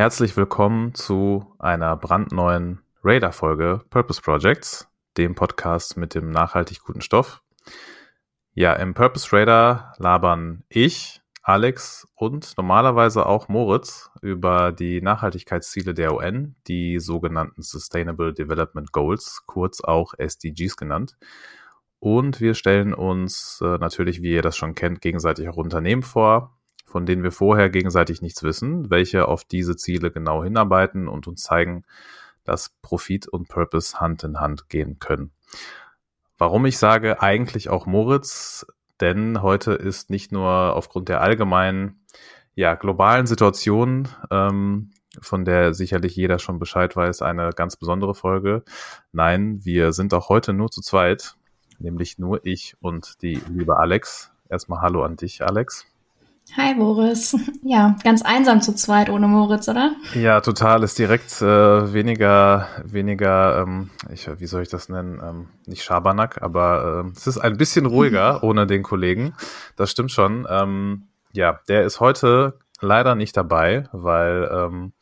Herzlich willkommen zu einer brandneuen Radar-Folge Purpose Projects, dem Podcast mit dem nachhaltig guten Stoff. Ja, im Purpose Radar labern ich, Alex und normalerweise auch Moritz über die Nachhaltigkeitsziele der UN, die sogenannten Sustainable Development Goals, kurz auch SDGs genannt. Und wir stellen uns äh, natürlich, wie ihr das schon kennt, gegenseitig auch Unternehmen vor, von denen wir vorher gegenseitig nichts wissen, welche auf diese Ziele genau hinarbeiten und uns zeigen, dass Profit und Purpose Hand in Hand gehen können. Warum ich sage eigentlich auch Moritz, denn heute ist nicht nur aufgrund der allgemeinen, ja, globalen Situation, ähm, von der sicherlich jeder schon Bescheid weiß, eine ganz besondere Folge. Nein, wir sind auch heute nur zu zweit, nämlich nur ich und die liebe Alex. Erstmal Hallo an dich, Alex. Hi Boris. Ja, ganz einsam zu zweit ohne Moritz, oder? Ja, total. Ist direkt äh, weniger, weniger, ähm, ich, wie soll ich das nennen? Ähm, nicht Schabernack, aber äh, es ist ein bisschen ruhiger ohne den Kollegen. Das stimmt schon. Ähm, ja, der ist heute leider nicht dabei, weil ähm,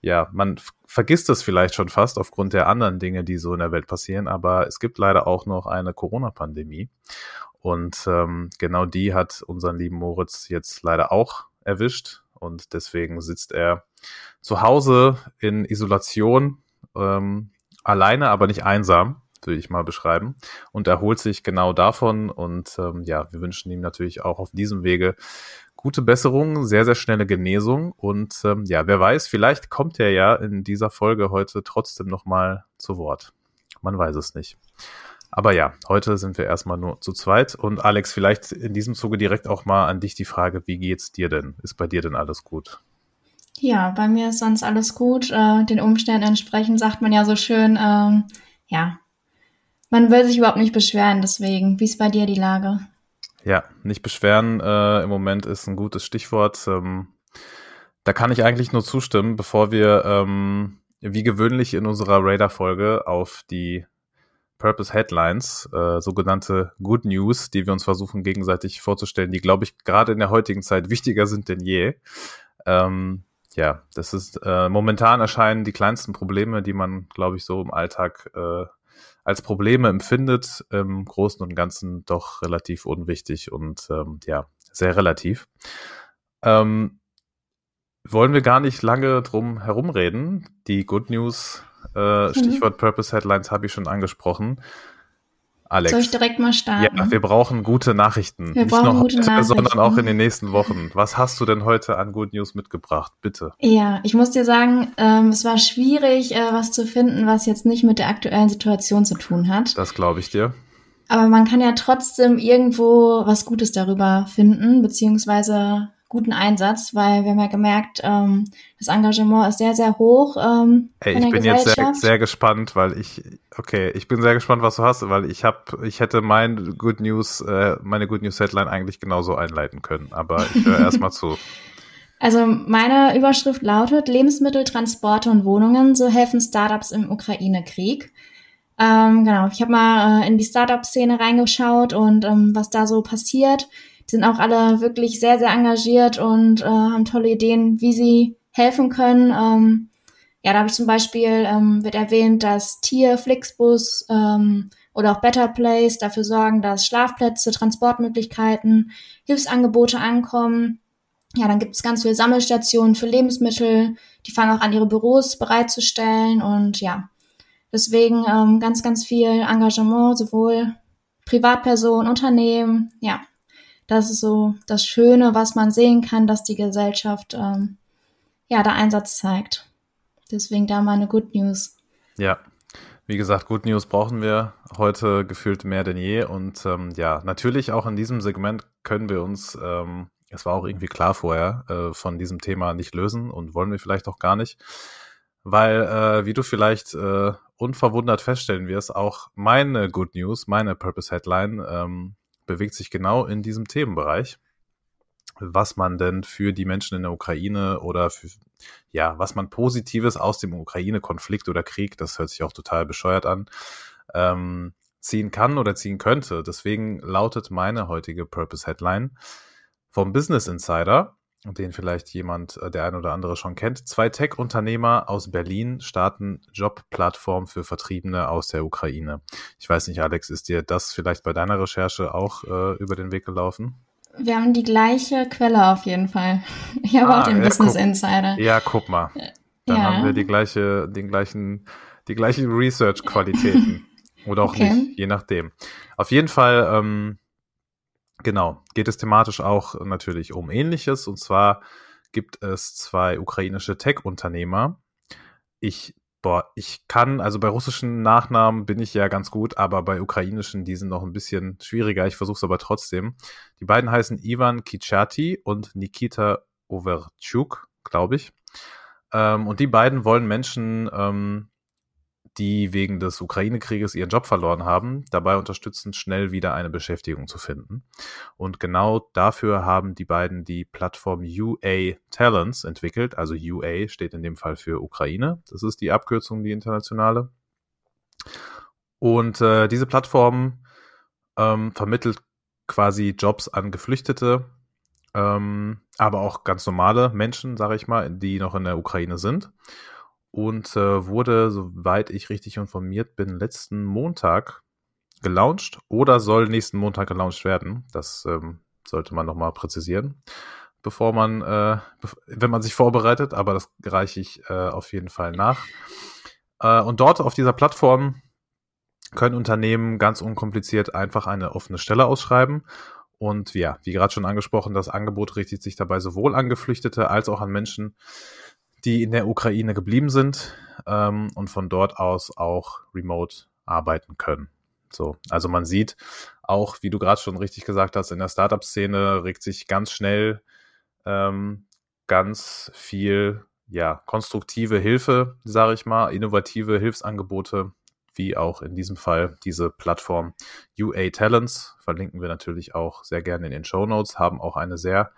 ja, man vergisst es vielleicht schon fast aufgrund der anderen Dinge, die so in der Welt passieren, aber es gibt leider auch noch eine Corona-Pandemie. Und ähm, genau die hat unseren lieben Moritz jetzt leider auch erwischt. Und deswegen sitzt er zu Hause in Isolation, ähm, alleine, aber nicht einsam, würde ich mal beschreiben. Und erholt sich genau davon. Und ähm, ja, wir wünschen ihm natürlich auch auf diesem Wege gute Besserung, sehr, sehr schnelle Genesung. Und ähm, ja, wer weiß, vielleicht kommt er ja in dieser Folge heute trotzdem nochmal zu Wort. Man weiß es nicht. Aber ja, heute sind wir erstmal nur zu zweit. Und Alex, vielleicht in diesem Zuge direkt auch mal an dich die Frage, wie geht's dir denn? Ist bei dir denn alles gut? Ja, bei mir ist sonst alles gut. Äh, den Umständen entsprechend sagt man ja so schön, ähm, ja, man will sich überhaupt nicht beschweren. Deswegen, wie ist bei dir die Lage? Ja, nicht beschweren äh, im Moment ist ein gutes Stichwort. Ähm, da kann ich eigentlich nur zustimmen, bevor wir ähm, wie gewöhnlich in unserer Radar-Folge auf die Purpose Headlines, äh, sogenannte Good News, die wir uns versuchen gegenseitig vorzustellen, die, glaube ich, gerade in der heutigen Zeit wichtiger sind denn je. Ähm, ja, das ist äh, momentan erscheinen die kleinsten Probleme, die man, glaube ich, so im Alltag äh, als Probleme empfindet, im Großen und Ganzen doch relativ unwichtig und ähm, ja, sehr relativ. Ähm, wollen wir gar nicht lange drum herumreden. Die Good News äh, mhm. Stichwort Purpose Headlines habe ich schon angesprochen. Alex. Soll ich direkt mal starten? Ja, wir brauchen gute Nachrichten. Wir Nicht brauchen nur heute, gute Nachrichten. sondern auch in den nächsten Wochen. Was hast du denn heute an Good News mitgebracht? Bitte. Ja, ich muss dir sagen, ähm, es war schwierig, äh, was zu finden, was jetzt nicht mit der aktuellen Situation zu tun hat. Das glaube ich dir. Aber man kann ja trotzdem irgendwo was Gutes darüber finden, beziehungsweise guten Einsatz, weil wir haben ja gemerkt, ähm, das Engagement ist sehr, sehr hoch. Ähm, hey, ich bin jetzt sehr, sehr gespannt, weil ich, okay, ich bin sehr gespannt, was du hast, weil ich habe, ich hätte mein Good News, äh, meine Good News Headline eigentlich genauso einleiten können, aber ich höre erstmal zu. Also meine Überschrift lautet Lebensmittel, Transporte und Wohnungen, so helfen Startups im Ukraine-Krieg. Ähm, genau, ich habe mal äh, in die Startup-Szene reingeschaut und ähm, was da so passiert. Sind auch alle wirklich sehr, sehr engagiert und äh, haben tolle Ideen, wie sie helfen können. Ähm, ja, da habe ich zum Beispiel, ähm, wird erwähnt, dass Tier, Flixbus ähm, oder auch Better Place dafür sorgen, dass Schlafplätze, Transportmöglichkeiten, Hilfsangebote ankommen. Ja, dann gibt es ganz viele Sammelstationen für Lebensmittel. Die fangen auch an, ihre Büros bereitzustellen. Und ja, deswegen ähm, ganz, ganz viel Engagement, sowohl Privatpersonen, Unternehmen, ja, das ist so das Schöne, was man sehen kann, dass die Gesellschaft ähm, ja da Einsatz zeigt. Deswegen da meine Good News. Ja, wie gesagt, Good News brauchen wir heute gefühlt mehr denn je. Und ähm, ja, natürlich auch in diesem Segment können wir uns, ähm, es war auch irgendwie klar vorher, äh, von diesem Thema nicht lösen und wollen wir vielleicht auch gar nicht. Weil, äh, wie du vielleicht äh, unverwundert feststellen wirst, auch meine Good News, meine Purpose Headline, ähm, bewegt sich genau in diesem Themenbereich, was man denn für die Menschen in der Ukraine oder für, ja, was man Positives aus dem Ukraine-Konflikt oder Krieg, das hört sich auch total bescheuert an, ähm, ziehen kann oder ziehen könnte. Deswegen lautet meine heutige Purpose Headline vom Business Insider. Den vielleicht jemand, äh, der ein oder andere schon kennt. Zwei Tech-Unternehmer aus Berlin starten Jobplattform für Vertriebene aus der Ukraine. Ich weiß nicht, Alex, ist dir das vielleicht bei deiner Recherche auch äh, über den Weg gelaufen? Wir haben die gleiche Quelle auf jeden Fall. Ich habe ah, auch den ja, Business guck, Insider. Ja, guck mal. Dann ja. haben wir die gleiche, den gleichen, die gleichen Research-Qualitäten. Oder auch okay. nicht, je nachdem. Auf jeden Fall, ähm, genau, geht es thematisch auch natürlich um Ähnliches. Und zwar gibt es zwei ukrainische Tech-Unternehmer. Ich, boah, ich kann, also bei russischen Nachnamen bin ich ja ganz gut, aber bei ukrainischen, die sind noch ein bisschen schwieriger. Ich versuche es aber trotzdem. Die beiden heißen Ivan Kichati und Nikita Overchuk, glaube ich. Ähm, und die beiden wollen Menschen ähm, die wegen des Ukraine-Krieges ihren Job verloren haben, dabei unterstützen, schnell wieder eine Beschäftigung zu finden. Und genau dafür haben die beiden die Plattform UA Talents entwickelt. Also UA steht in dem Fall für Ukraine. Das ist die Abkürzung, die internationale. Und äh, diese Plattform ähm, vermittelt quasi Jobs an Geflüchtete, ähm, aber auch ganz normale Menschen, sage ich mal, die noch in der Ukraine sind und äh, wurde, soweit ich richtig informiert bin, letzten Montag gelauncht oder soll nächsten Montag gelauncht werden. Das ähm, sollte man nochmal präzisieren, bevor man, äh, wenn man sich vorbereitet, aber das reiche ich äh, auf jeden Fall nach. Äh, und dort auf dieser Plattform können Unternehmen ganz unkompliziert einfach eine offene Stelle ausschreiben. Und ja, wie gerade schon angesprochen, das Angebot richtet sich dabei sowohl an Geflüchtete als auch an Menschen, die in der Ukraine geblieben sind ähm, und von dort aus auch remote arbeiten können. So, also man sieht auch, wie du gerade schon richtig gesagt hast, in der Startup-Szene regt sich ganz schnell ähm, ganz viel ja konstruktive Hilfe, sage ich mal, innovative Hilfsangebote, wie auch in diesem Fall diese Plattform UA Talents verlinken wir natürlich auch sehr gerne in den Show Notes, haben auch eine sehr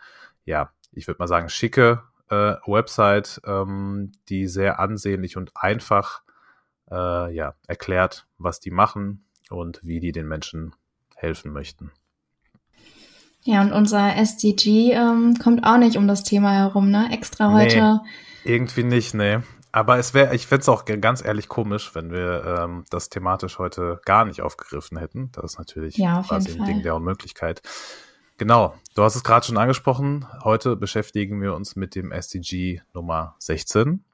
ja, ich würde mal sagen schicke äh, Website, ähm, die sehr ansehnlich und einfach äh, ja, erklärt, was die machen und wie die den Menschen helfen möchten. Ja, und unser SDG ähm, kommt auch nicht um das Thema herum, ne? Extra heute. Nee, irgendwie nicht, nee. Aber es wäre, ich fände es auch ganz ehrlich komisch, wenn wir ähm, das thematisch heute gar nicht aufgegriffen hätten. Das ist natürlich ja, quasi ein Ding der Unmöglichkeit. Genau, du hast es gerade schon angesprochen. Heute beschäftigen wir uns mit dem SDG Nummer 16,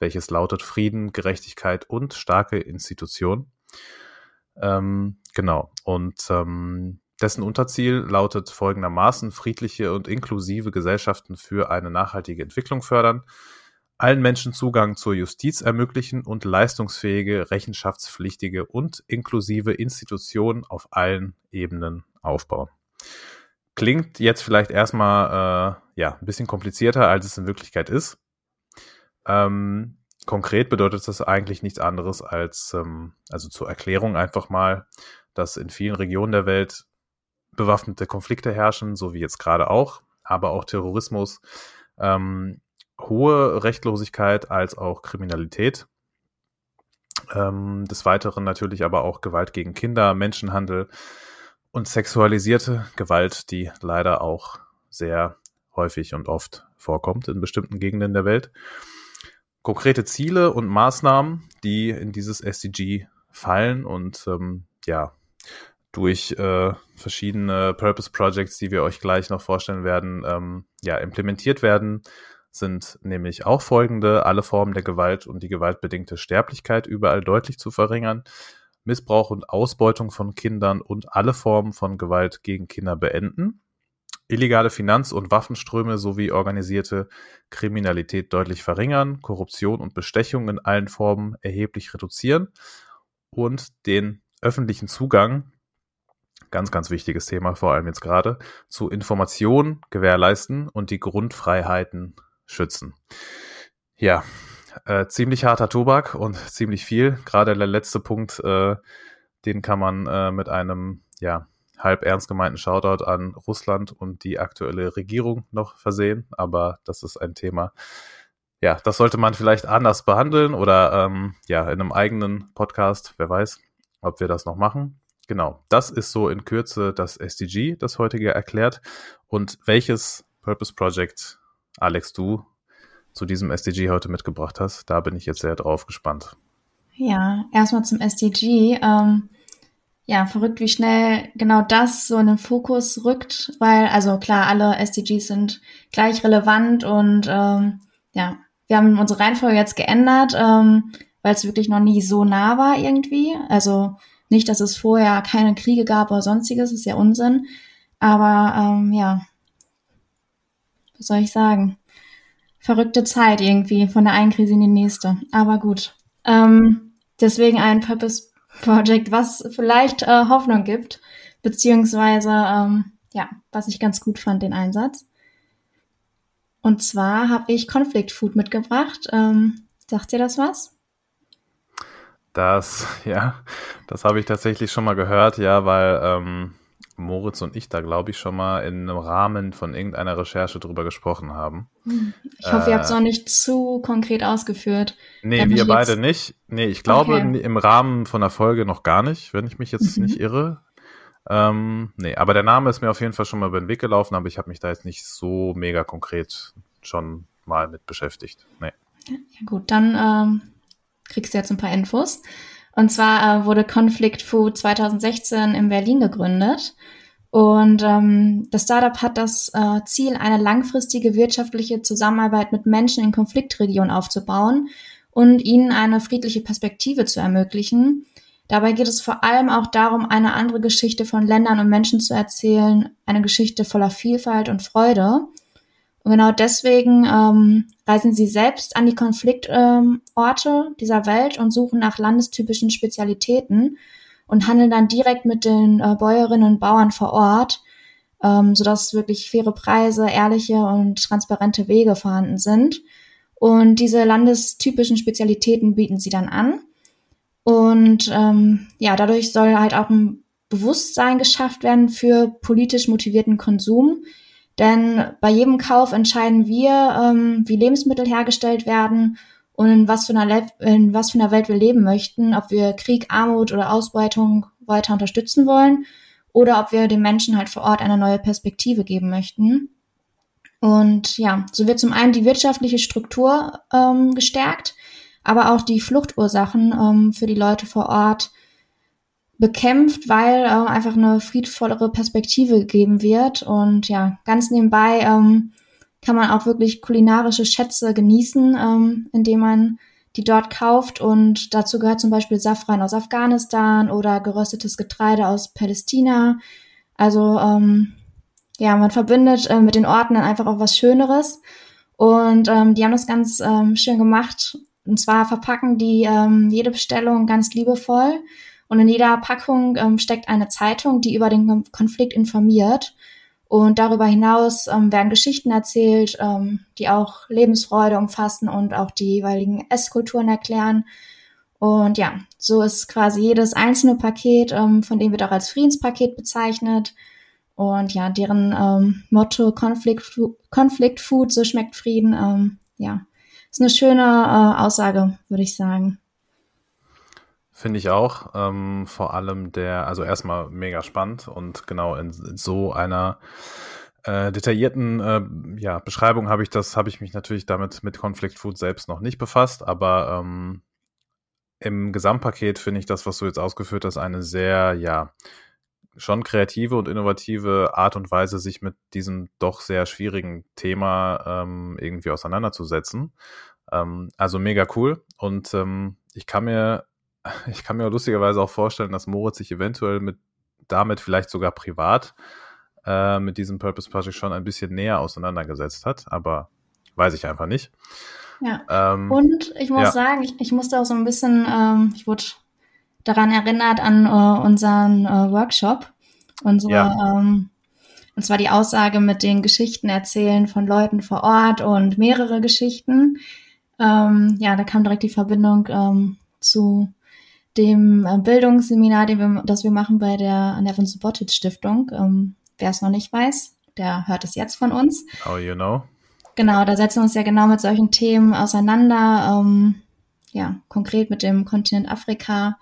welches lautet Frieden, Gerechtigkeit und starke Institutionen. Ähm, genau, und ähm, dessen Unterziel lautet folgendermaßen friedliche und inklusive Gesellschaften für eine nachhaltige Entwicklung fördern, allen Menschen Zugang zur Justiz ermöglichen und leistungsfähige, rechenschaftspflichtige und inklusive Institutionen auf allen Ebenen aufbauen. Klingt jetzt vielleicht erstmal äh, ja, ein bisschen komplizierter, als es in Wirklichkeit ist. Ähm, konkret bedeutet das eigentlich nichts anderes als, ähm, also zur Erklärung einfach mal, dass in vielen Regionen der Welt bewaffnete Konflikte herrschen, so wie jetzt gerade auch, aber auch Terrorismus, ähm, hohe Rechtlosigkeit als auch Kriminalität. Ähm, des Weiteren natürlich aber auch Gewalt gegen Kinder, Menschenhandel, und sexualisierte Gewalt, die leider auch sehr häufig und oft vorkommt in bestimmten Gegenden der Welt. Konkrete Ziele und Maßnahmen, die in dieses SDG fallen und ähm, ja, durch äh, verschiedene Purpose Projects, die wir euch gleich noch vorstellen werden, ähm, ja, implementiert werden, sind nämlich auch folgende, alle Formen der Gewalt und die gewaltbedingte Sterblichkeit überall deutlich zu verringern, Missbrauch und Ausbeutung von Kindern und alle Formen von Gewalt gegen Kinder beenden, illegale Finanz- und Waffenströme sowie organisierte Kriminalität deutlich verringern, Korruption und Bestechung in allen Formen erheblich reduzieren und den öffentlichen Zugang, ganz, ganz wichtiges Thema, vor allem jetzt gerade, zu Informationen gewährleisten und die Grundfreiheiten schützen. Ja, äh, ziemlich harter Tobak und ziemlich viel. Gerade der letzte Punkt, äh, den kann man äh, mit einem, ja, halb ernst gemeinten Shoutout an Russland und die aktuelle Regierung noch versehen. Aber das ist ein Thema, ja, das sollte man vielleicht anders behandeln oder ähm, ja, in einem eigenen Podcast, wer weiß, ob wir das noch machen. Genau, das ist so in Kürze das SDG, das heutige erklärt. Und welches Purpose Project Alex, du zu diesem SDG heute mitgebracht hast. Da bin ich jetzt sehr drauf gespannt. Ja, erstmal zum SDG. Ähm, ja, verrückt, wie schnell genau das so in den Fokus rückt, weil, also klar, alle SDGs sind gleich relevant und ähm, ja, wir haben unsere Reihenfolge jetzt geändert, ähm, weil es wirklich noch nie so nah war irgendwie. Also nicht, dass es vorher keine Kriege gab oder sonstiges, ist ja Unsinn. Aber ähm, ja, was soll ich sagen? Verrückte Zeit irgendwie von der einen Krise in die nächste. Aber gut. Ähm, deswegen ein Purpose Project, was vielleicht äh, Hoffnung gibt, beziehungsweise ähm, ja, was ich ganz gut fand, den Einsatz. Und zwar habe ich Conflict Food mitgebracht. Ähm, sagt dir das was? Das, ja, das habe ich tatsächlich schon mal gehört, ja, weil ähm, Moritz und ich da, glaube ich, schon mal in einem Rahmen von irgendeiner Recherche drüber gesprochen haben. Ich hoffe, äh, ihr habt es noch nicht zu konkret ausgeführt. Nee, wir beide nicht. Nee, ich glaube okay. im Rahmen von der Folge noch gar nicht, wenn ich mich jetzt mhm. nicht irre. Ähm, nee, aber der Name ist mir auf jeden Fall schon mal über den Weg gelaufen, aber ich habe mich da jetzt nicht so mega konkret schon mal mit beschäftigt. Nee. Ja, gut, dann ähm, kriegst du jetzt ein paar Infos. Und zwar äh, wurde Conflict Food 2016 in Berlin gegründet. Und ähm, das Startup hat das äh, Ziel, eine langfristige wirtschaftliche Zusammenarbeit mit Menschen in Konfliktregionen aufzubauen und ihnen eine friedliche Perspektive zu ermöglichen. Dabei geht es vor allem auch darum, eine andere Geschichte von Ländern und Menschen zu erzählen, eine Geschichte voller Vielfalt und Freude. Und genau deswegen ähm, reisen sie selbst an die Konfliktorte ähm, dieser Welt und suchen nach landestypischen Spezialitäten und handeln dann direkt mit den äh, Bäuerinnen und Bauern vor Ort, ähm, sodass wirklich faire Preise, ehrliche und transparente Wege vorhanden sind. Und diese landestypischen Spezialitäten bieten sie dann an. Und ähm, ja, dadurch soll halt auch ein Bewusstsein geschafft werden für politisch motivierten Konsum, denn bei jedem Kauf entscheiden wir, ähm, wie Lebensmittel hergestellt werden und in was, für einer in was für einer Welt wir leben möchten, ob wir Krieg, Armut oder Ausbeutung weiter unterstützen wollen oder ob wir den Menschen halt vor Ort eine neue Perspektive geben möchten. Und ja, so wird zum einen die wirtschaftliche Struktur ähm, gestärkt, aber auch die Fluchtursachen ähm, für die Leute vor Ort bekämpft, weil äh, einfach eine friedvollere Perspektive gegeben wird. Und ja, ganz nebenbei ähm, kann man auch wirklich kulinarische Schätze genießen, ähm, indem man die dort kauft. Und dazu gehört zum Beispiel Safran aus Afghanistan oder geröstetes Getreide aus Palästina. Also ähm, ja, man verbindet äh, mit den Orten dann einfach auch was Schöneres. Und ähm, die haben das ganz ähm, schön gemacht. Und zwar verpacken die ähm, jede Bestellung ganz liebevoll und in jeder Packung ähm, steckt eine Zeitung, die über den Konflikt informiert. Und darüber hinaus ähm, werden Geschichten erzählt, ähm, die auch Lebensfreude umfassen und auch die jeweiligen Esskulturen erklären. Und ja, so ist quasi jedes einzelne Paket, ähm, von dem wird auch als Friedenspaket bezeichnet. Und ja, deren ähm, Motto Conflict, Conflict Food, so schmeckt Frieden, ähm, ja, ist eine schöne äh, Aussage, würde ich sagen. Finde ich auch. Ähm, vor allem der, also erstmal mega spannend und genau in, so einer äh, detaillierten äh, ja, Beschreibung habe ich das, habe ich mich natürlich damit mit Conflict Food selbst noch nicht befasst, aber ähm, im Gesamtpaket finde ich das, was du jetzt ausgeführt hast, eine sehr, ja, schon kreative und innovative Art und Weise, sich mit diesem doch sehr schwierigen Thema ähm, irgendwie auseinanderzusetzen. Ähm, also mega cool. Und ähm, ich kann mir ich kann mir lustigerweise auch vorstellen, dass Moritz sich eventuell mit damit vielleicht sogar privat äh, mit diesem Purpose Project schon ein bisschen näher auseinandergesetzt hat, aber weiß ich einfach nicht. Ja. Ähm, und ich muss ja. sagen, ich, ich musste auch so ein bisschen, ähm, ich wurde daran erinnert an äh, unseren äh, Workshop. Unsere, ja. ähm, und zwar die Aussage mit den Geschichten erzählen von Leuten vor Ort und mehrere Geschichten. Ähm, ja, da kam direkt die Verbindung ähm, zu dem äh, Bildungsseminar, den wir, das wir machen bei der Nevin Subotic Stiftung. Ähm, Wer es noch nicht weiß, der hört es jetzt von uns. Oh, you know. Genau, da setzen wir uns ja genau mit solchen Themen auseinander. Ähm, ja, konkret mit dem Kontinent Afrika,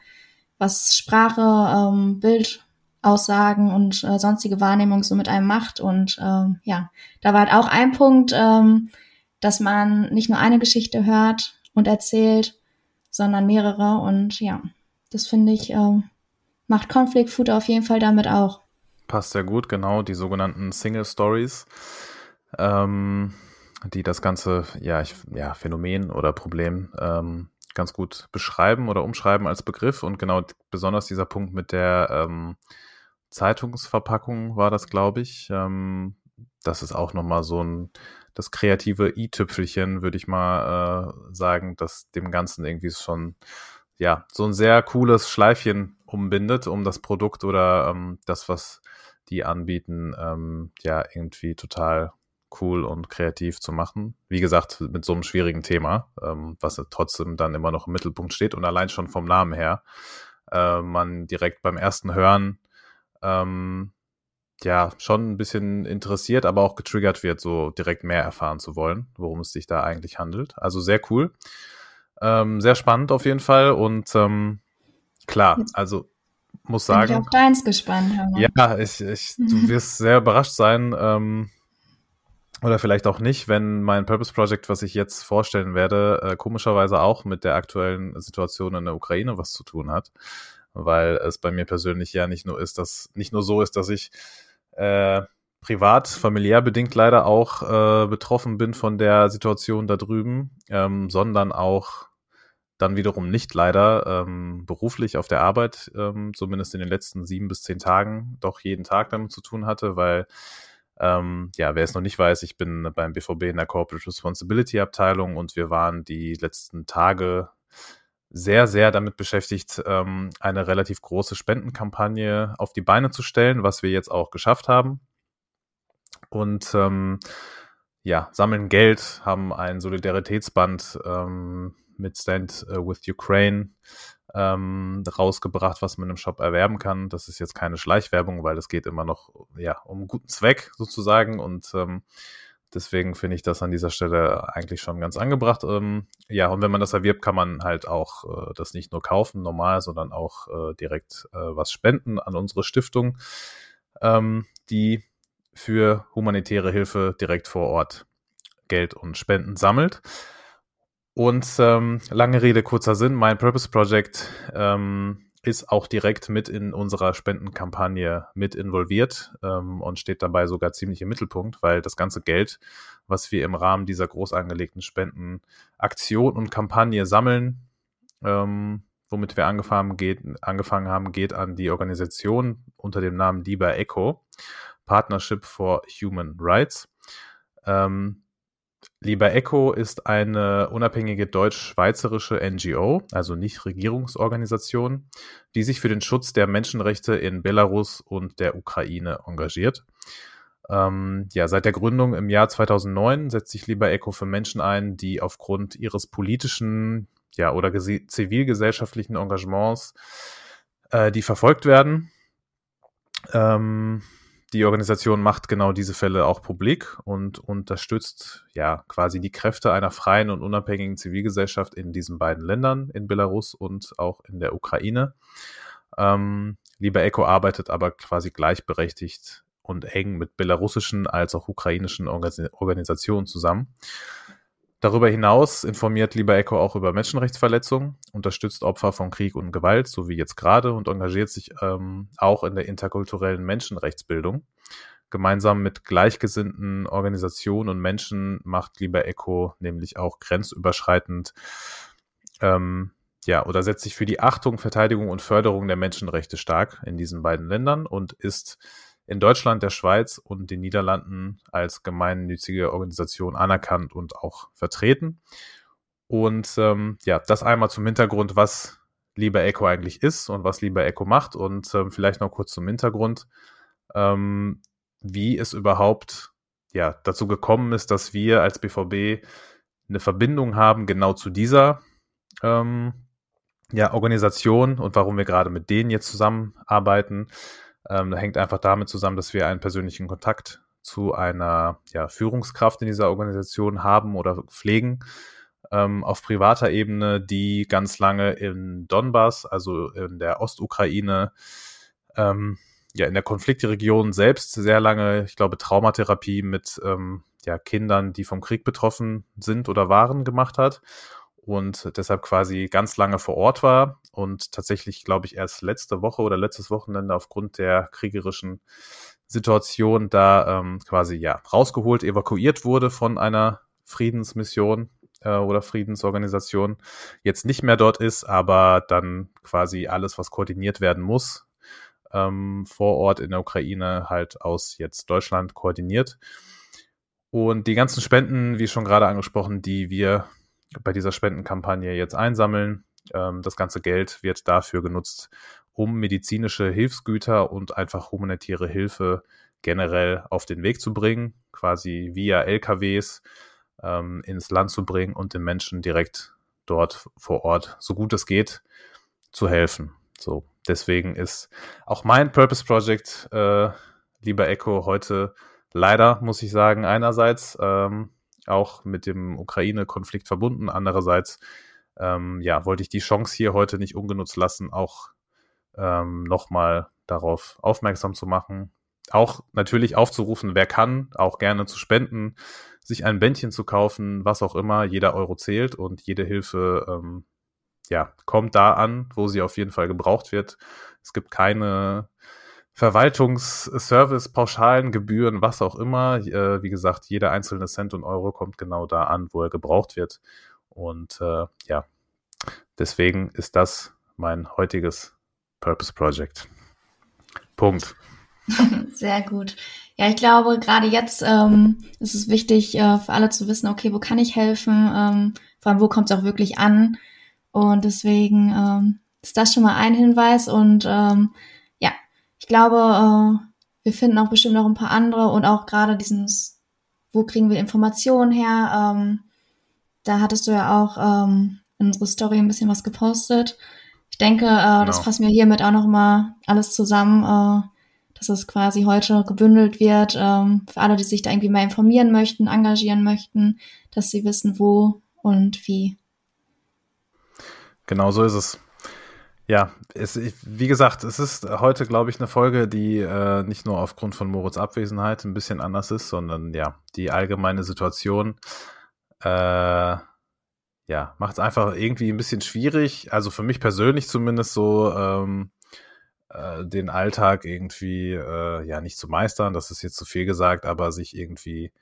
was Sprache, ähm, Bildaussagen und äh, sonstige Wahrnehmung so mit einem macht. Und ähm, ja, da war halt auch ein Punkt, ähm, dass man nicht nur eine Geschichte hört und erzählt, sondern mehrere. Und ja, das finde ich, äh, macht Conflict Food auf jeden Fall damit auch. Passt sehr gut, genau, die sogenannten Single Stories, ähm, die das ganze ja, ich, ja, Phänomen oder Problem ähm, ganz gut beschreiben oder umschreiben als Begriff. Und genau besonders dieser Punkt mit der ähm, Zeitungsverpackung war das, glaube ich. Ähm, das ist auch nochmal so ein, das kreative i-Tüpfelchen, würde ich mal äh, sagen, dass dem Ganzen irgendwie schon, ja, so ein sehr cooles Schleifchen umbindet, um das Produkt oder ähm, das, was die anbieten, ähm, ja, irgendwie total cool und kreativ zu machen. Wie gesagt, mit so einem schwierigen Thema, ähm, was trotzdem dann immer noch im Mittelpunkt steht und allein schon vom Namen her, äh, man direkt beim ersten Hören ähm, ja schon ein bisschen interessiert, aber auch getriggert wird, so direkt mehr erfahren zu wollen, worum es sich da eigentlich handelt. Also sehr cool. Ähm, sehr spannend auf jeden Fall und ähm, klar, also muss sagen. Bin ich auf deins gespannt. Hammer. Ja, ich, ich, du wirst sehr überrascht sein, ähm, oder vielleicht auch nicht, wenn mein Purpose Project, was ich jetzt vorstellen werde, äh, komischerweise auch mit der aktuellen Situation in der Ukraine was zu tun hat, weil es bei mir persönlich ja nicht nur ist, dass nicht nur so ist, dass ich äh, privat, familiär bedingt leider auch äh, betroffen bin von der Situation da drüben, ähm, sondern auch dann wiederum nicht leider ähm, beruflich auf der Arbeit, ähm, zumindest in den letzten sieben bis zehn Tagen, doch jeden Tag damit zu tun hatte, weil ähm, ja, wer es noch nicht weiß, ich bin beim BVB in der Corporate Responsibility Abteilung und wir waren die letzten Tage sehr, sehr damit beschäftigt, ähm, eine relativ große Spendenkampagne auf die Beine zu stellen, was wir jetzt auch geschafft haben. Und ähm, ja, sammeln Geld, haben ein Solidaritätsband ähm, mit Stand äh, with Ukraine ähm, rausgebracht, was man im Shop erwerben kann. Das ist jetzt keine Schleichwerbung, weil es geht immer noch ja, um guten Zweck sozusagen und ähm, deswegen finde ich das an dieser Stelle eigentlich schon ganz angebracht. Ähm, ja, und wenn man das erwirbt, kann man halt auch äh, das nicht nur kaufen normal, sondern auch äh, direkt äh, was spenden an unsere Stiftung, ähm, die für humanitäre Hilfe direkt vor Ort Geld und Spenden sammelt. Und ähm, lange Rede, kurzer Sinn, mein Purpose Project ähm, ist auch direkt mit in unserer Spendenkampagne mit involviert ähm, und steht dabei sogar ziemlich im Mittelpunkt, weil das ganze Geld, was wir im Rahmen dieser groß angelegten Spendenaktion und Kampagne sammeln, ähm, womit wir angefangen, geht, angefangen haben, geht an die Organisation unter dem Namen Lieber Echo, Partnership for Human Rights. Ähm, Lieber Echo ist eine unabhängige deutsch-schweizerische NGO, also Nichtregierungsorganisation, die sich für den Schutz der Menschenrechte in Belarus und der Ukraine engagiert. Ähm, ja, seit der Gründung im Jahr 2009 setzt sich Lieber Echo für Menschen ein, die aufgrund ihres politischen ja, oder zivilgesellschaftlichen Engagements, äh, die verfolgt werden. Ähm, die Organisation macht genau diese Fälle auch publik und unterstützt ja quasi die Kräfte einer freien und unabhängigen Zivilgesellschaft in diesen beiden Ländern, in Belarus und auch in der Ukraine. Ähm, Lieber Echo arbeitet aber quasi gleichberechtigt und eng mit belarussischen als auch ukrainischen Organisationen zusammen. Darüber hinaus informiert Lieber Echo auch über Menschenrechtsverletzungen, unterstützt Opfer von Krieg und Gewalt, so wie jetzt gerade, und engagiert sich ähm, auch in der interkulturellen Menschenrechtsbildung. Gemeinsam mit gleichgesinnten Organisationen und Menschen macht Lieber Echo nämlich auch grenzüberschreitend ähm, ja, oder setzt sich für die Achtung, Verteidigung und Förderung der Menschenrechte stark in diesen beiden Ländern und ist in Deutschland, der Schweiz und den Niederlanden als gemeinnützige Organisation anerkannt und auch vertreten. Und ähm, ja, das einmal zum Hintergrund, was Lieber Echo eigentlich ist und was Lieber Echo macht. Und ähm, vielleicht noch kurz zum Hintergrund, ähm, wie es überhaupt ja, dazu gekommen ist, dass wir als BVB eine Verbindung haben genau zu dieser ähm, ja, Organisation und warum wir gerade mit denen jetzt zusammenarbeiten. Ähm, hängt einfach damit zusammen, dass wir einen persönlichen Kontakt zu einer ja, Führungskraft in dieser Organisation haben oder pflegen ähm, auf privater Ebene, die ganz lange in Donbass, also in der Ostukraine, ähm, ja, in der Konfliktregion selbst sehr lange, ich glaube, Traumatherapie mit ähm, ja, Kindern, die vom Krieg betroffen sind oder waren, gemacht hat und deshalb quasi ganz lange vor Ort war und tatsächlich, glaube ich, erst letzte Woche oder letztes Wochenende aufgrund der kriegerischen Situation da ähm, quasi ja rausgeholt, evakuiert wurde von einer Friedensmission äh, oder Friedensorganisation, jetzt nicht mehr dort ist, aber dann quasi alles, was koordiniert werden muss, ähm, vor Ort in der Ukraine halt aus jetzt Deutschland koordiniert. Und die ganzen Spenden, wie schon gerade angesprochen, die wir bei dieser Spendenkampagne jetzt einsammeln, ähm, das ganze Geld wird dafür genutzt, um medizinische Hilfsgüter und einfach humanitäre Hilfe generell auf den Weg zu bringen, quasi via LKWs ähm, ins Land zu bringen und den Menschen direkt dort vor Ort, so gut es geht, zu helfen. So, deswegen ist auch mein Purpose Project, äh, lieber Echo, heute leider, muss ich sagen, einerseits ähm, auch mit dem Ukraine-Konflikt verbunden, andererseits ähm, ja, wollte ich die Chance hier heute nicht ungenutzt lassen, auch ähm, nochmal darauf aufmerksam zu machen. Auch natürlich aufzurufen, wer kann, auch gerne zu spenden, sich ein Bändchen zu kaufen, was auch immer. Jeder Euro zählt und jede Hilfe ähm, ja, kommt da an, wo sie auf jeden Fall gebraucht wird. Es gibt keine Verwaltungsservice, Pauschalen, Gebühren, was auch immer. Äh, wie gesagt, jeder einzelne Cent und Euro kommt genau da an, wo er gebraucht wird. Und äh, ja, deswegen ist das mein heutiges Purpose Project. Punkt. Sehr gut. Ja, ich glaube, gerade jetzt ähm, ist es wichtig äh, für alle zu wissen, okay, wo kann ich helfen, ähm, vor allem wo kommt es auch wirklich an. Und deswegen ähm, ist das schon mal ein Hinweis. Und ähm, ich glaube, äh, wir finden auch bestimmt noch ein paar andere und auch gerade dieses, wo kriegen wir Informationen her? Ähm, da hattest du ja auch ähm, in unsere Story ein bisschen was gepostet. Ich denke, äh, genau. das fassen wir hiermit auch noch mal alles zusammen. Äh, dass es quasi heute gebündelt wird ähm, für alle, die sich da irgendwie mehr informieren möchten, engagieren möchten, dass sie wissen, wo und wie. Genau so ist es. Ja, es, wie gesagt, es ist heute, glaube ich, eine Folge, die äh, nicht nur aufgrund von Moritz Abwesenheit ein bisschen anders ist, sondern ja, die allgemeine Situation äh, ja, macht es einfach irgendwie ein bisschen schwierig. Also für mich persönlich zumindest so, ähm, äh, den Alltag irgendwie äh, ja nicht zu meistern, das ist jetzt zu viel gesagt, aber sich irgendwie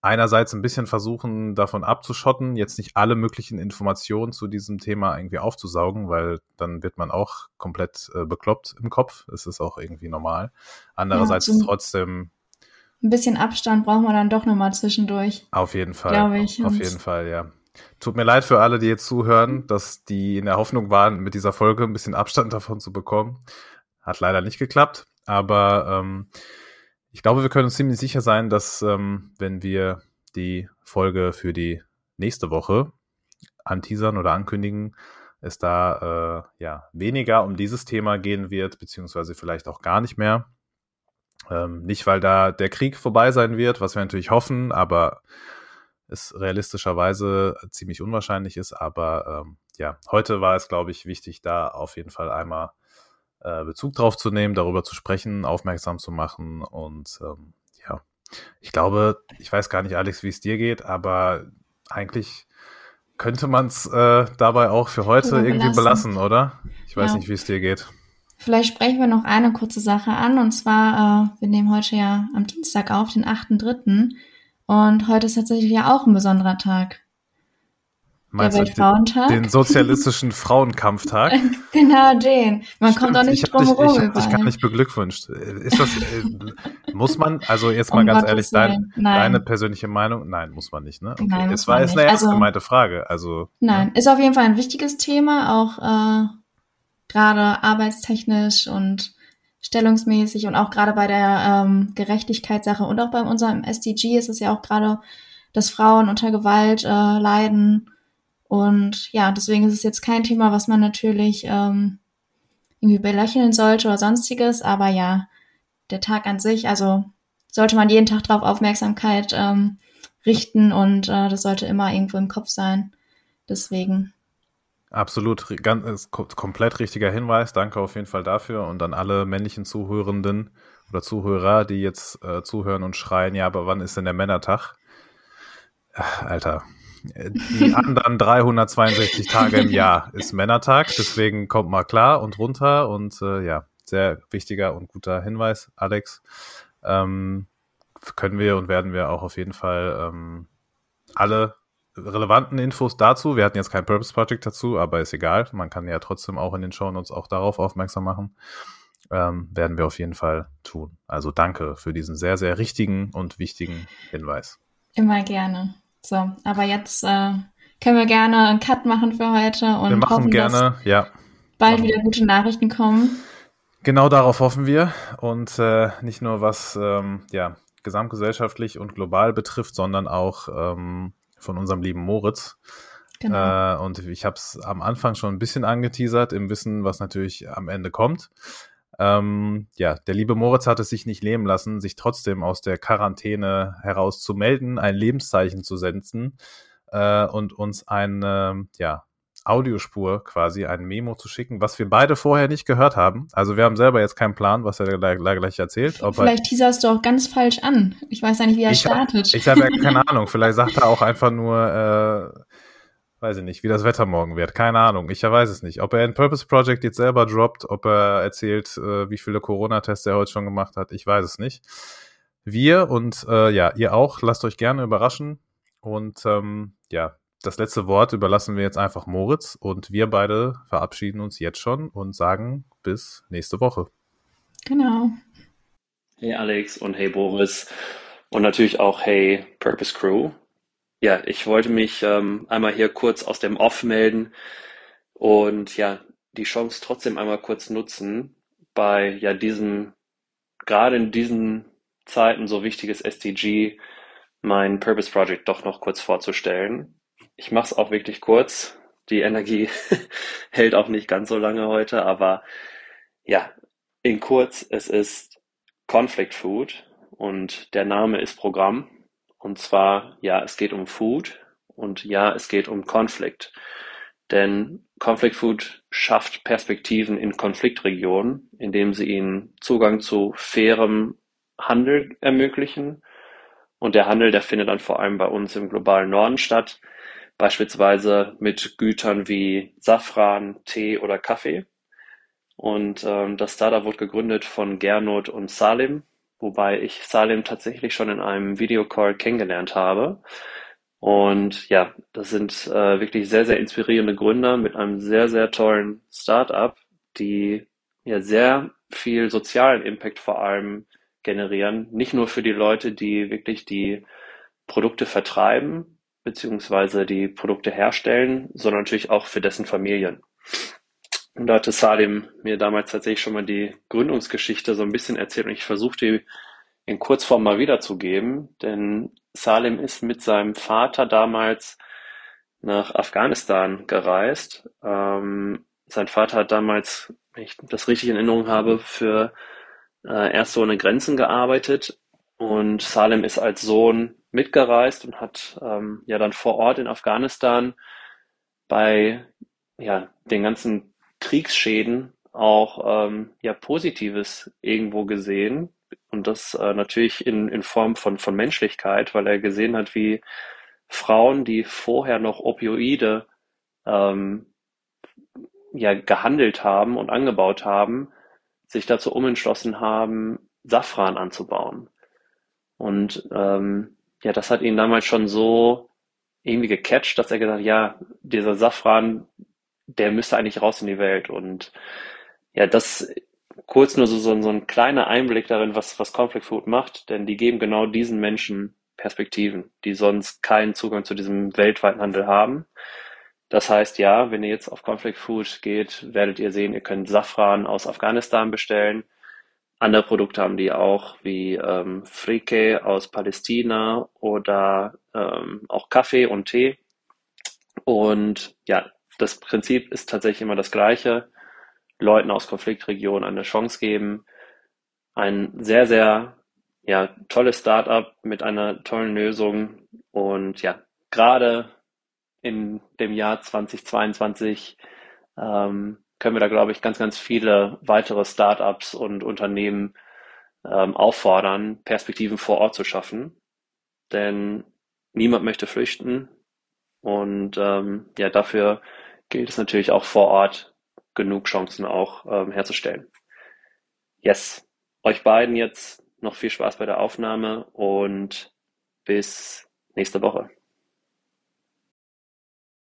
einerseits ein bisschen versuchen, davon abzuschotten, jetzt nicht alle möglichen Informationen zu diesem Thema irgendwie aufzusaugen, weil dann wird man auch komplett äh, bekloppt im Kopf. Es ist auch irgendwie normal. Andererseits ja, trotzdem. Ein bisschen Abstand braucht man dann doch nochmal zwischendurch. Auf jeden Fall. Glaube ich. Auf jeden Fall, ja. Tut mir leid für alle, die jetzt zuhören, dass die in der Hoffnung waren, mit dieser Folge ein bisschen Abstand davon zu bekommen. Hat leider nicht geklappt, aber ähm, ich glaube, wir können uns ziemlich sicher sein, dass ähm, wenn wir die Folge für die nächste Woche anteasern oder ankündigen, es da äh, ja weniger um dieses Thema gehen wird, beziehungsweise vielleicht auch gar nicht mehr. Ähm, nicht, weil da der Krieg vorbei sein wird, was wir natürlich hoffen, aber es realistischerweise ziemlich unwahrscheinlich ist. Aber ähm, ja, heute war es, glaube ich, wichtig, da auf jeden Fall einmal äh, Bezug drauf zu nehmen, darüber zu sprechen, aufmerksam zu machen und ähm, ja, ich glaube, ich weiß gar nicht, Alex, wie es dir geht, aber eigentlich könnte man es äh, dabei auch für heute Oder irgendwie belassen, oder? Ich weiß ja. nicht, wie es dir geht. Vielleicht sprechen wir noch eine kurze Sache an und zwar, äh, wir nehmen heute ja am Dienstag auf, den 8.3. Und heute ist tatsächlich ja auch ein besonderer Tag. Meinst du den, den sozialistischen Frauenkampftag? genau den. Man Stimmt, kommt doch nicht drum herum. Ich habe dich gar nicht beglückwünscht. Ist das, äh, muss man, also jetzt mal um ganz Gottes ehrlich, dein, deine persönliche Meinung? Nein, muss man nicht, ne? Okay. Nein, es war jetzt eine ernst also, gemeinte Frage. Also, nein, ja. ist auf jeden Fall ein wichtiges Thema, auch äh, gerade arbeitstechnisch und stellungsmäßig und auch gerade bei der ähm, Gerechtigkeitssache und auch bei unserem SDG ist es ja auch gerade, dass Frauen unter Gewalt äh, leiden und ja, deswegen ist es jetzt kein Thema, was man natürlich ähm, irgendwie belächeln sollte oder sonstiges. Aber ja, der Tag an sich, also sollte man jeden Tag darauf Aufmerksamkeit ähm, richten und äh, das sollte immer irgendwo im Kopf sein. Deswegen. Absolut, ganz, komplett richtiger Hinweis. Danke auf jeden Fall dafür und an alle männlichen Zuhörenden oder Zuhörer, die jetzt äh, zuhören und schreien, ja, aber wann ist denn der Männertag? Alter, die anderen 362 Tage im Jahr ist Männertag, deswegen kommt mal klar und runter und äh, ja, sehr wichtiger und guter Hinweis, Alex. Ähm, können wir und werden wir auch auf jeden Fall ähm, alle relevanten Infos dazu. Wir hatten jetzt kein Purpose Project dazu, aber ist egal. Man kann ja trotzdem auch in den Show Notes auch darauf aufmerksam machen. Ähm, werden wir auf jeden Fall tun. Also danke für diesen sehr, sehr richtigen und wichtigen Hinweis. Immer gerne. So, aber jetzt äh, können wir gerne einen Cut machen für heute und wir machen hoffen, gerne, ja. bald wieder gute Nachrichten kommen. Genau darauf hoffen wir und äh, nicht nur was ähm, ja gesamtgesellschaftlich und global betrifft, sondern auch ähm, von unserem lieben Moritz. Genau. Äh, und ich habe es am Anfang schon ein bisschen angeteasert, im Wissen, was natürlich am Ende kommt. Ähm, ja, der liebe Moritz hat es sich nicht leben lassen, sich trotzdem aus der Quarantäne heraus zu melden, ein Lebenszeichen zu senden äh, und uns eine ja, Audiospur quasi, ein Memo zu schicken, was wir beide vorher nicht gehört haben. Also wir haben selber jetzt keinen Plan, was er gleich, gleich erzählt. vielleicht teaserst du auch ganz falsch an. Ich weiß ja nicht, wie er ich startet. Hab, ich habe ja keine Ahnung. Vielleicht sagt er auch einfach nur, äh, weiß ich nicht, wie das Wetter morgen wird. Keine Ahnung, ich weiß es nicht. Ob er ein Purpose Project jetzt selber droppt, ob er erzählt, äh, wie viele Corona-Tests er heute schon gemacht hat, ich weiß es nicht. Wir und äh, ja, ihr auch, lasst euch gerne überraschen. Und ähm, ja, das letzte Wort überlassen wir jetzt einfach Moritz und wir beide verabschieden uns jetzt schon und sagen bis nächste Woche. Genau. Hey Alex und hey Boris und natürlich auch hey Purpose Crew. Ja, ich wollte mich ähm, einmal hier kurz aus dem Off melden und ja, die Chance trotzdem einmal kurz nutzen, bei ja diesem, gerade in diesen Zeiten so wichtiges SDG, mein Purpose Project doch noch kurz vorzustellen. Ich mache es auch wirklich kurz. Die Energie hält auch nicht ganz so lange heute, aber ja, in kurz, es ist Conflict Food und der Name ist Programm. Und zwar, ja, es geht um Food und ja, es geht um Konflikt. Denn Conflict Food schafft Perspektiven in Konfliktregionen, indem sie ihnen Zugang zu fairem Handel ermöglichen. Und der Handel, der findet dann vor allem bei uns im globalen Norden statt, beispielsweise mit Gütern wie Safran, Tee oder Kaffee. Und ähm, das Startup wurde gegründet von Gernot und Salim, wobei ich Salim tatsächlich schon in einem Videocall kennengelernt habe. Und ja, das sind äh, wirklich sehr, sehr inspirierende Gründer mit einem sehr, sehr tollen Startup, die ja sehr viel sozialen Impact vor allem generieren. Nicht nur für die Leute, die wirklich die Produkte vertreiben, beziehungsweise die Produkte herstellen, sondern natürlich auch für dessen Familien. Und da hatte Salim mir damals tatsächlich schon mal die Gründungsgeschichte so ein bisschen erzählt und ich versuchte die in Kurzform mal wiederzugeben, denn Salim ist mit seinem Vater damals nach Afghanistan gereist. Ähm, sein Vater hat damals, wenn ich das richtig in Erinnerung habe, für äh, erst so eine Grenzen gearbeitet und Salim ist als Sohn mitgereist und hat ähm, ja dann vor Ort in Afghanistan bei ja, den ganzen Kriegsschäden auch ähm, ja Positives irgendwo gesehen und das äh, natürlich in, in Form von, von Menschlichkeit, weil er gesehen hat, wie Frauen, die vorher noch Opioide ähm, ja gehandelt haben und angebaut haben, sich dazu umentschlossen haben, Safran anzubauen. Und ähm, ja, das hat ihn damals schon so irgendwie gecatcht, dass er gesagt ja, dieser Safran, der müsste eigentlich raus in die Welt. Und ja, das kurz nur so, so, so ein kleiner Einblick darin, was, was Conflict Food macht, denn die geben genau diesen Menschen Perspektiven, die sonst keinen Zugang zu diesem weltweiten Handel haben. Das heißt, ja, wenn ihr jetzt auf Conflict Food geht, werdet ihr sehen, ihr könnt Safran aus Afghanistan bestellen. Andere Produkte haben die auch, wie ähm, Frike aus Palästina oder ähm, auch Kaffee und Tee. Und ja, das Prinzip ist tatsächlich immer das gleiche. Leuten aus Konfliktregionen eine Chance geben. Ein sehr, sehr ja, tolles Startup mit einer tollen Lösung. Und ja, gerade in dem Jahr 2022 ähm, können wir da, glaube ich, ganz, ganz viele weitere Startups und Unternehmen ähm, auffordern, Perspektiven vor Ort zu schaffen. Denn niemand möchte flüchten. Und ähm, ja, dafür gilt es natürlich auch vor Ort genug Chancen auch ähm, herzustellen. Yes, euch beiden jetzt noch viel Spaß bei der Aufnahme und bis nächste Woche.